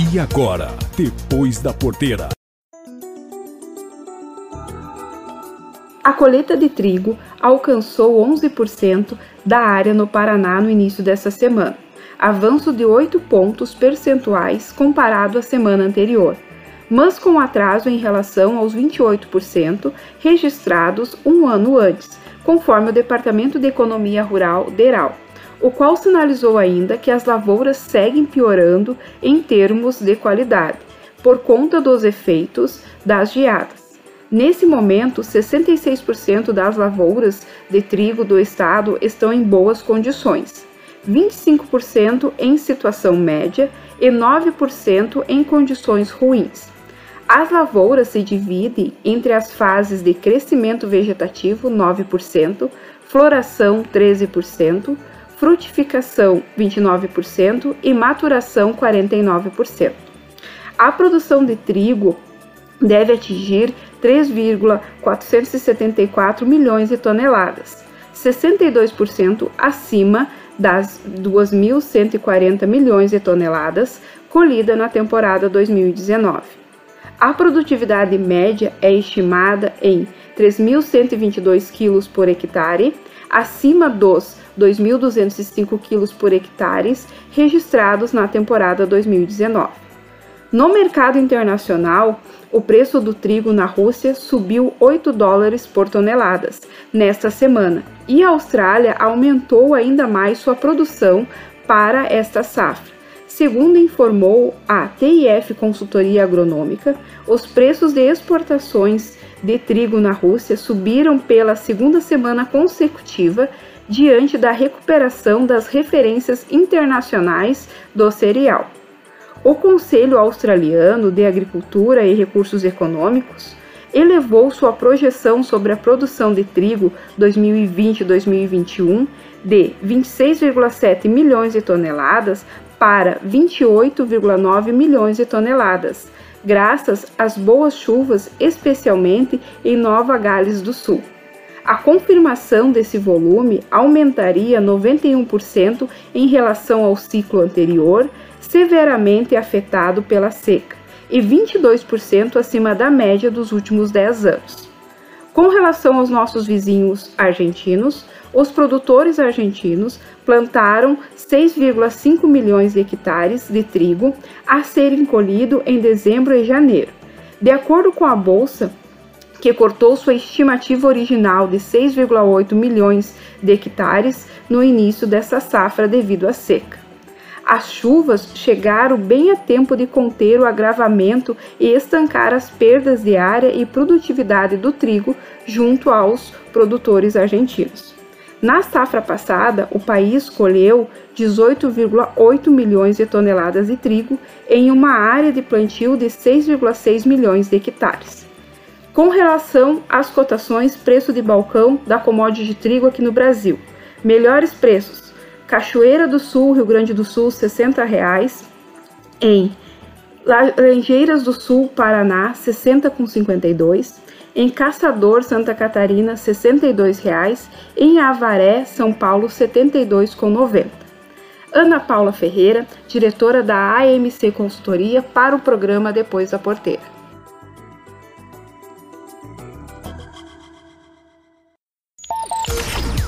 E agora, depois da porteira. A colheita de trigo alcançou 11% da área no Paraná no início dessa semana, avanço de 8 pontos percentuais comparado à semana anterior, mas com atraso em relação aos 28% registrados um ano antes, conforme o Departamento de Economia Rural, DERAL, o qual sinalizou ainda que as lavouras seguem piorando em termos de qualidade, por conta dos efeitos das geadas. Nesse momento, 66% das lavouras de trigo do estado estão em boas condições, 25% em situação média e 9% em condições ruins. As lavouras se dividem entre as fases de crescimento vegetativo, 9%, floração, 13%, frutificação, 29% e maturação, 49%. A produção de trigo deve atingir 3,474 milhões de toneladas, 62% acima das 2.140 milhões de toneladas colhida na temporada 2019. A produtividade média é estimada em 3.122 quilos por hectare, acima dos 2.205 quilos por hectare registrados na temporada 2019. No mercado internacional, o preço do trigo na Rússia subiu 8 dólares por toneladas nesta semana e a Austrália aumentou ainda mais sua produção para esta safra. Segundo informou a TIF Consultoria Agronômica, os preços de exportações de trigo na Rússia subiram pela segunda semana consecutiva diante da recuperação das referências internacionais do cereal. O Conselho Australiano de Agricultura e Recursos Econômicos elevou sua projeção sobre a produção de trigo 2020-2021 de 26,7 milhões de toneladas para 28,9 milhões de toneladas, graças às boas chuvas, especialmente em Nova Gales do Sul. A confirmação desse volume aumentaria 91% em relação ao ciclo anterior, severamente afetado pela seca, e 22% acima da média dos últimos 10 anos. Com relação aos nossos vizinhos argentinos, os produtores argentinos plantaram 6,5 milhões de hectares de trigo a serem colhido em dezembro e janeiro. De acordo com a bolsa, que cortou sua estimativa original de 6,8 milhões de hectares no início dessa safra devido à seca. As chuvas chegaram bem a tempo de conter o agravamento e estancar as perdas de área e produtividade do trigo junto aos produtores argentinos. Na safra passada, o país colheu 18,8 milhões de toneladas de trigo em uma área de plantio de 6,6 milhões de hectares. Com relação às cotações preço de balcão da commodity de trigo aqui no Brasil, melhores preços Cachoeira do Sul, Rio Grande do Sul, 60 reais. Em Laranjeiras do Sul, Paraná, 60,52. Em Caçador, Santa Catarina, 62 reais. Em Avaré, São Paulo, R$ 72,90. Ana Paula Ferreira, diretora da AMC Consultoria para o programa Depois da Porteira.